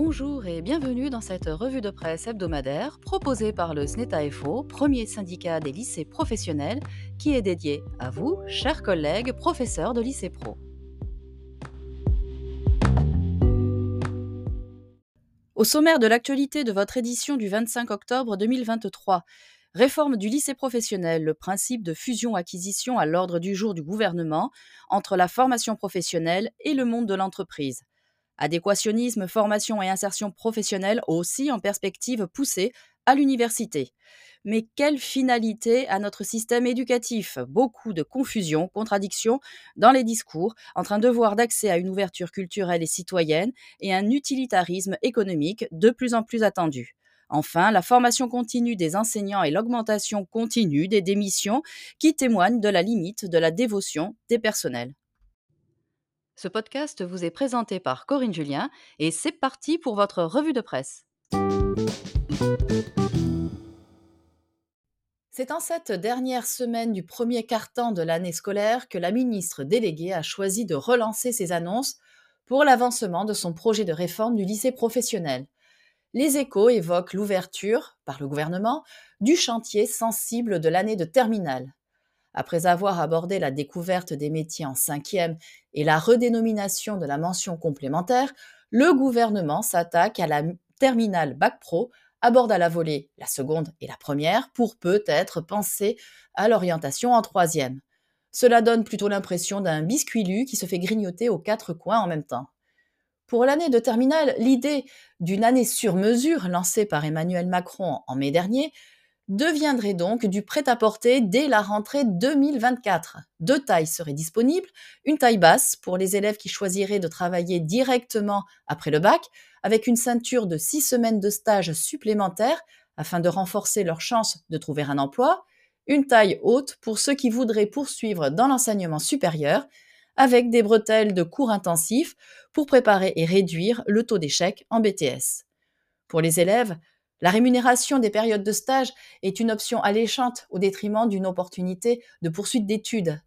Bonjour et bienvenue dans cette revue de presse hebdomadaire proposée par le SNETA-FO, premier syndicat des lycées professionnels, qui est dédié à vous, chers collègues professeurs de lycée pro. Au sommaire de l'actualité de votre édition du 25 octobre 2023, Réforme du lycée professionnel, le principe de fusion-acquisition à l'ordre du jour du gouvernement entre la formation professionnelle et le monde de l'entreprise. Adéquationnisme, formation et insertion professionnelle aussi en perspective poussée à l'université. Mais quelle finalité à notre système éducatif? Beaucoup de confusion, contradictions dans les discours entre un devoir d'accès à une ouverture culturelle et citoyenne et un utilitarisme économique de plus en plus attendu. Enfin, la formation continue des enseignants et l'augmentation continue des démissions qui témoignent de la limite de la dévotion des personnels. Ce podcast vous est présenté par Corinne Julien et c'est parti pour votre revue de presse. C'est en cette dernière semaine du premier quart-temps de l'année scolaire que la ministre déléguée a choisi de relancer ses annonces pour l'avancement de son projet de réforme du lycée professionnel. Les échos évoquent l'ouverture, par le gouvernement, du chantier sensible de l'année de terminale. Après avoir abordé la découverte des métiers en cinquième et la redénomination de la mention complémentaire, le gouvernement s'attaque à la terminale Bac Pro, aborde à la volée la seconde et la première pour peut-être penser à l'orientation en troisième. Cela donne plutôt l'impression d'un biscuit qui se fait grignoter aux quatre coins en même temps. Pour l'année de terminale, l'idée d'une année sur mesure lancée par Emmanuel Macron en mai dernier deviendrait donc du prêt-à-porter dès la rentrée 2024. Deux tailles seraient disponibles, une taille basse pour les élèves qui choisiraient de travailler directement après le bac, avec une ceinture de six semaines de stage supplémentaires afin de renforcer leurs chances de trouver un emploi, une taille haute pour ceux qui voudraient poursuivre dans l'enseignement supérieur, avec des bretelles de cours intensifs pour préparer et réduire le taux d'échec en BTS. Pour les élèves, la rémunération des périodes de stage est une option alléchante au détriment d'une opportunité de poursuite d'études.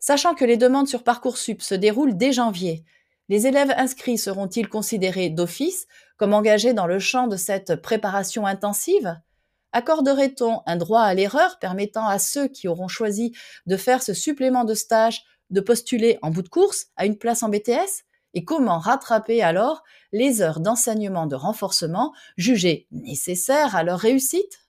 Sachant que les demandes sur Parcoursup se déroulent dès janvier, les élèves inscrits seront-ils considérés d'office comme engagés dans le champ de cette préparation intensive? Accorderait-on un droit à l'erreur permettant à ceux qui auront choisi de faire ce supplément de stage de postuler en bout de course à une place en BTS et comment rattraper alors les heures d'enseignement de renforcement jugées nécessaires à leur réussite?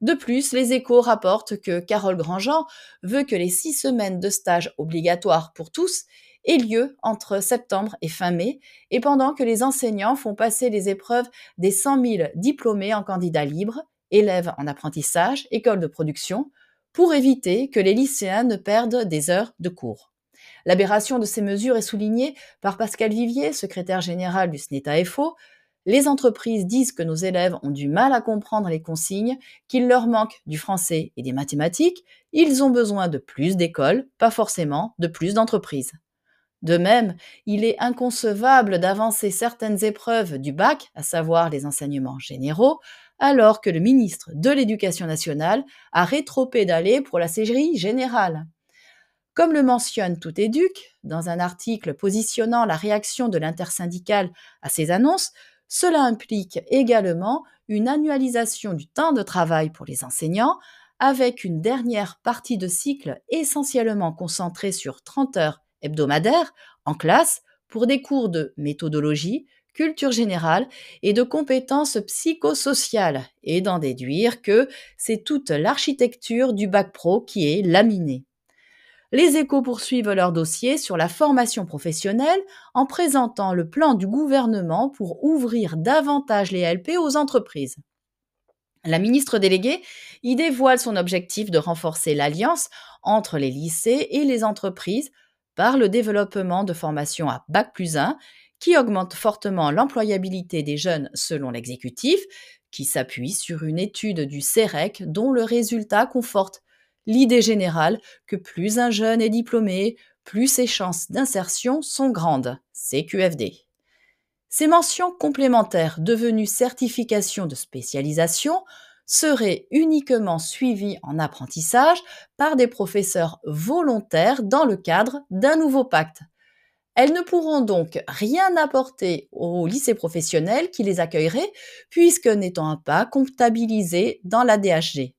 De plus, les échos rapportent que Carole Grandjean veut que les six semaines de stage obligatoires pour tous aient lieu entre septembre et fin mai, et pendant que les enseignants font passer les épreuves des 100 000 diplômés en candidats libres, élèves en apprentissage, écoles de production, pour éviter que les lycéens ne perdent des heures de cours. L'aberration de ces mesures est soulignée par Pascal Vivier, secrétaire général du SNETA-FO. Les entreprises disent que nos élèves ont du mal à comprendre les consignes, qu'il leur manque du français et des mathématiques. Ils ont besoin de plus d'écoles, pas forcément de plus d'entreprises. De même, il est inconcevable d'avancer certaines épreuves du bac, à savoir les enseignements généraux, alors que le ministre de l'Éducation nationale a rétropédalé pour la CGI générale. Comme le mentionne Tout Éduc, dans un article positionnant la réaction de l'intersyndicale à ces annonces, cela implique également une annualisation du temps de travail pour les enseignants, avec une dernière partie de cycle essentiellement concentrée sur 30 heures hebdomadaires en classe pour des cours de méthodologie, culture générale et de compétences psychosociales, et d'en déduire que c'est toute l'architecture du bac pro qui est laminée. Les échos poursuivent leur dossier sur la formation professionnelle en présentant le plan du gouvernement pour ouvrir davantage les LP aux entreprises. La ministre déléguée y dévoile son objectif de renforcer l'alliance entre les lycées et les entreprises par le développement de formations à Bac plus 1 qui augmente fortement l'employabilité des jeunes selon l'exécutif, qui s'appuie sur une étude du CEREC dont le résultat conforte l'idée générale que plus un jeune est diplômé, plus ses chances d'insertion sont grandes. CQFD. Ces mentions complémentaires devenues certification de spécialisation seraient uniquement suivies en apprentissage par des professeurs volontaires dans le cadre d'un nouveau pacte. Elles ne pourront donc rien apporter au lycée professionnel qui les accueillerait, puisque n'étant pas comptabilisées dans la DHG.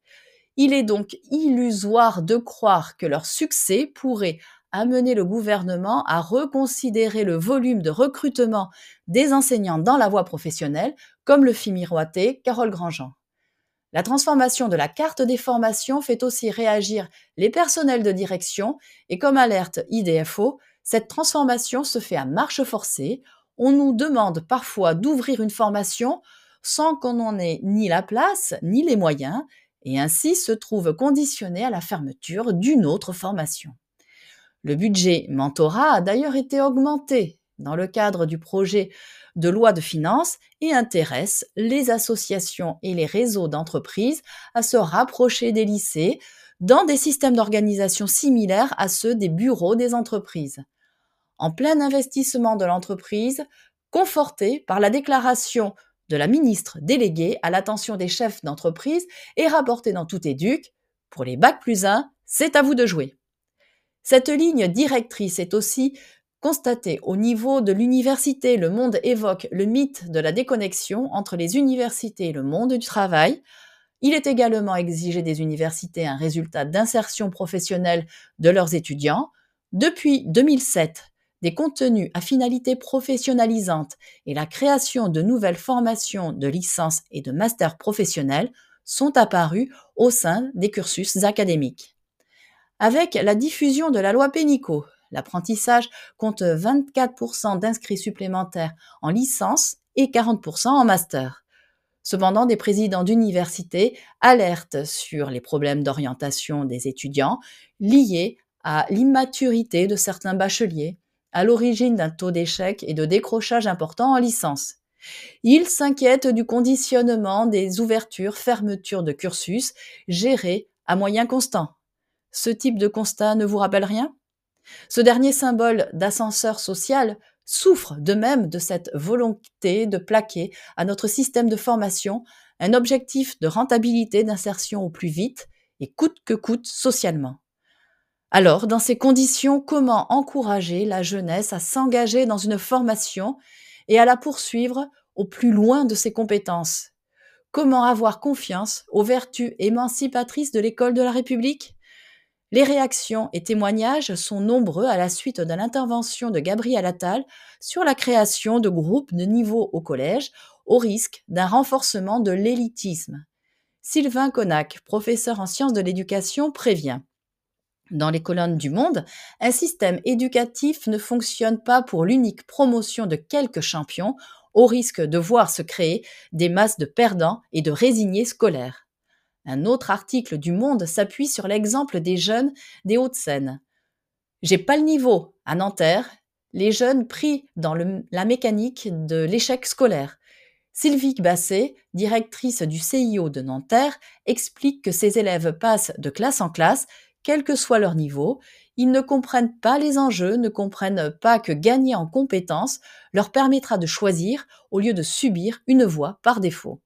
Il est donc illusoire de croire que leur succès pourrait amener le gouvernement à reconsidérer le volume de recrutement des enseignants dans la voie professionnelle, comme le fit miroiter Carole Grandjean. La transformation de la carte des formations fait aussi réagir les personnels de direction et comme alerte IDFO, cette transformation se fait à marche forcée. On nous demande parfois d'ouvrir une formation sans qu'on n'en ait ni la place ni les moyens et ainsi se trouve conditionné à la fermeture d'une autre formation. Le budget mentorat a d'ailleurs été augmenté dans le cadre du projet de loi de finances et intéresse les associations et les réseaux d'entreprises à se rapprocher des lycées dans des systèmes d'organisation similaires à ceux des bureaux des entreprises. En plein investissement de l'entreprise, conforté par la déclaration de la ministre déléguée à l'attention des chefs d'entreprise et rapporté dans tout éduc, pour les bacs plus 1, c'est à vous de jouer. Cette ligne directrice est aussi constatée au niveau de l'université. Le monde évoque le mythe de la déconnexion entre les universités et le monde du travail. Il est également exigé des universités un résultat d'insertion professionnelle de leurs étudiants. Depuis 2007, des contenus à finalité professionnalisante et la création de nouvelles formations de licence et de master professionnels sont apparus au sein des cursus académiques. Avec la diffusion de la loi Pénicaud, l'apprentissage compte 24% d'inscrits supplémentaires en licence et 40% en master. Cependant, des présidents d'université alertent sur les problèmes d'orientation des étudiants liés à l'immaturité de certains bacheliers, à l'origine d'un taux d'échec et de décrochage important en licence. Il s'inquiète du conditionnement des ouvertures-fermetures de cursus gérés à moyens constants. Ce type de constat ne vous rappelle rien? Ce dernier symbole d'ascenseur social souffre de même de cette volonté de plaquer à notre système de formation un objectif de rentabilité d'insertion au plus vite et coûte que coûte socialement. Alors, dans ces conditions, comment encourager la jeunesse à s'engager dans une formation et à la poursuivre au plus loin de ses compétences? Comment avoir confiance aux vertus émancipatrices de l'école de la République? Les réactions et témoignages sont nombreux à la suite de l'intervention de Gabriel Attal sur la création de groupes de niveau au collège au risque d'un renforcement de l'élitisme. Sylvain Connac, professeur en sciences de l'éducation, prévient dans les colonnes du Monde, un système éducatif ne fonctionne pas pour l'unique promotion de quelques champions, au risque de voir se créer des masses de perdants et de résignés scolaires. Un autre article du Monde s'appuie sur l'exemple des jeunes des Hauts-de-Seine. J'ai pas le niveau à Nanterre, les jeunes pris dans la mécanique de l'échec scolaire. Sylvie Basset, directrice du CIO de Nanterre, explique que ses élèves passent de classe en classe quel que soit leur niveau, ils ne comprennent pas les enjeux, ne comprennent pas que gagner en compétences leur permettra de choisir au lieu de subir une voie par défaut.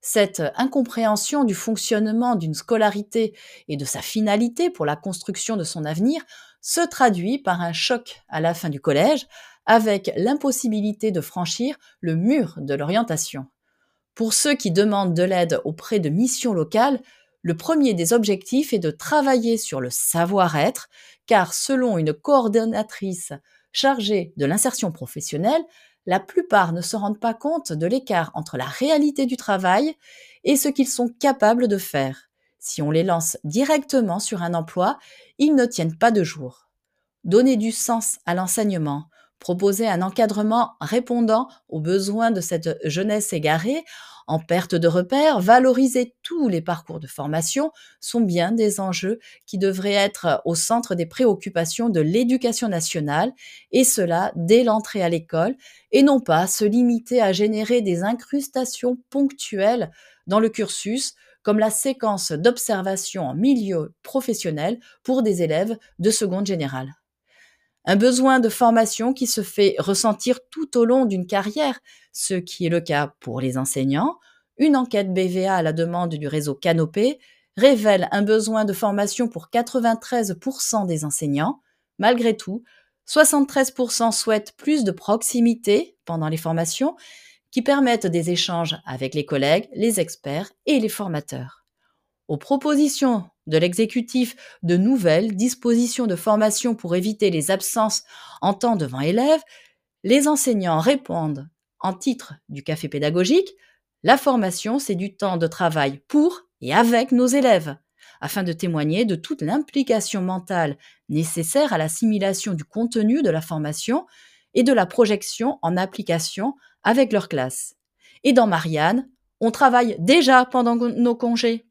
Cette incompréhension du fonctionnement d'une scolarité et de sa finalité pour la construction de son avenir se traduit par un choc à la fin du collège avec l'impossibilité de franchir le mur de l'orientation. Pour ceux qui demandent de l'aide auprès de missions locales, le premier des objectifs est de travailler sur le savoir-être, car selon une coordonnatrice chargée de l'insertion professionnelle, la plupart ne se rendent pas compte de l'écart entre la réalité du travail et ce qu'ils sont capables de faire. Si on les lance directement sur un emploi, ils ne tiennent pas de jour. Donner du sens à l'enseignement, proposer un encadrement répondant aux besoins de cette jeunesse égarée en perte de repères, valoriser tous les parcours de formation sont bien des enjeux qui devraient être au centre des préoccupations de l'éducation nationale, et cela dès l'entrée à l'école, et non pas se limiter à générer des incrustations ponctuelles dans le cursus, comme la séquence d'observation en milieu professionnel pour des élèves de seconde générale. Un besoin de formation qui se fait ressentir tout au long d'une carrière, ce qui est le cas pour les enseignants. Une enquête BVA à la demande du réseau Canopé révèle un besoin de formation pour 93% des enseignants. Malgré tout, 73% souhaitent plus de proximité pendant les formations qui permettent des échanges avec les collègues, les experts et les formateurs. Aux propositions de l'exécutif de nouvelles dispositions de formation pour éviter les absences en temps devant élèves, les enseignants répondent en titre du café pédagogique La formation, c'est du temps de travail pour et avec nos élèves afin de témoigner de toute l'implication mentale nécessaire à l'assimilation du contenu de la formation et de la projection en application avec leur classe. Et dans Marianne, on travaille déjà pendant nos congés.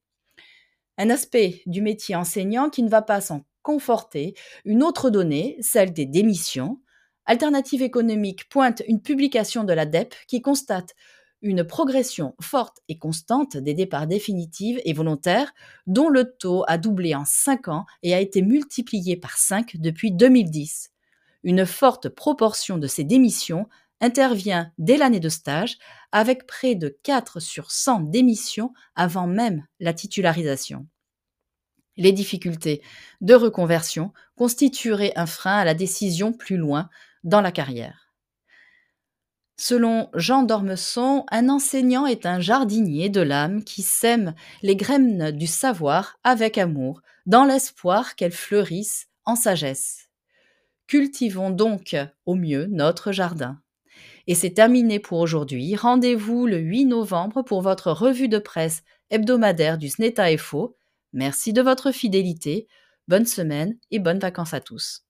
Un aspect du métier enseignant qui ne va pas s'en conforter, une autre donnée, celle des démissions. Alternative économique pointe une publication de l'ADEP qui constate une progression forte et constante des départs définitifs et volontaires, dont le taux a doublé en 5 ans et a été multiplié par 5 depuis 2010. Une forte proportion de ces démissions intervient dès l'année de stage, avec près de 4 sur 100 démissions avant même la titularisation. Les difficultés de reconversion constitueraient un frein à la décision plus loin dans la carrière. Selon Jean d'Ormesson, un enseignant est un jardinier de l'âme qui sème les graines du savoir avec amour, dans l'espoir qu'elles fleurissent en sagesse. Cultivons donc au mieux notre jardin. Et c'est terminé pour aujourd'hui. Rendez-vous le 8 novembre pour votre revue de presse hebdomadaire du SNETA FO. Merci de votre fidélité. Bonne semaine et bonnes vacances à tous.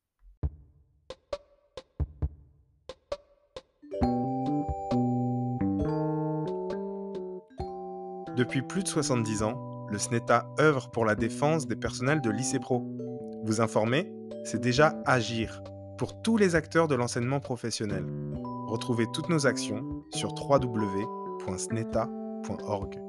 Depuis plus de 70 ans, le SNETA œuvre pour la défense des personnels de lycée pro. Vous informer, c'est déjà agir pour tous les acteurs de l'enseignement professionnel. Retrouvez toutes nos actions sur www.sneta.org.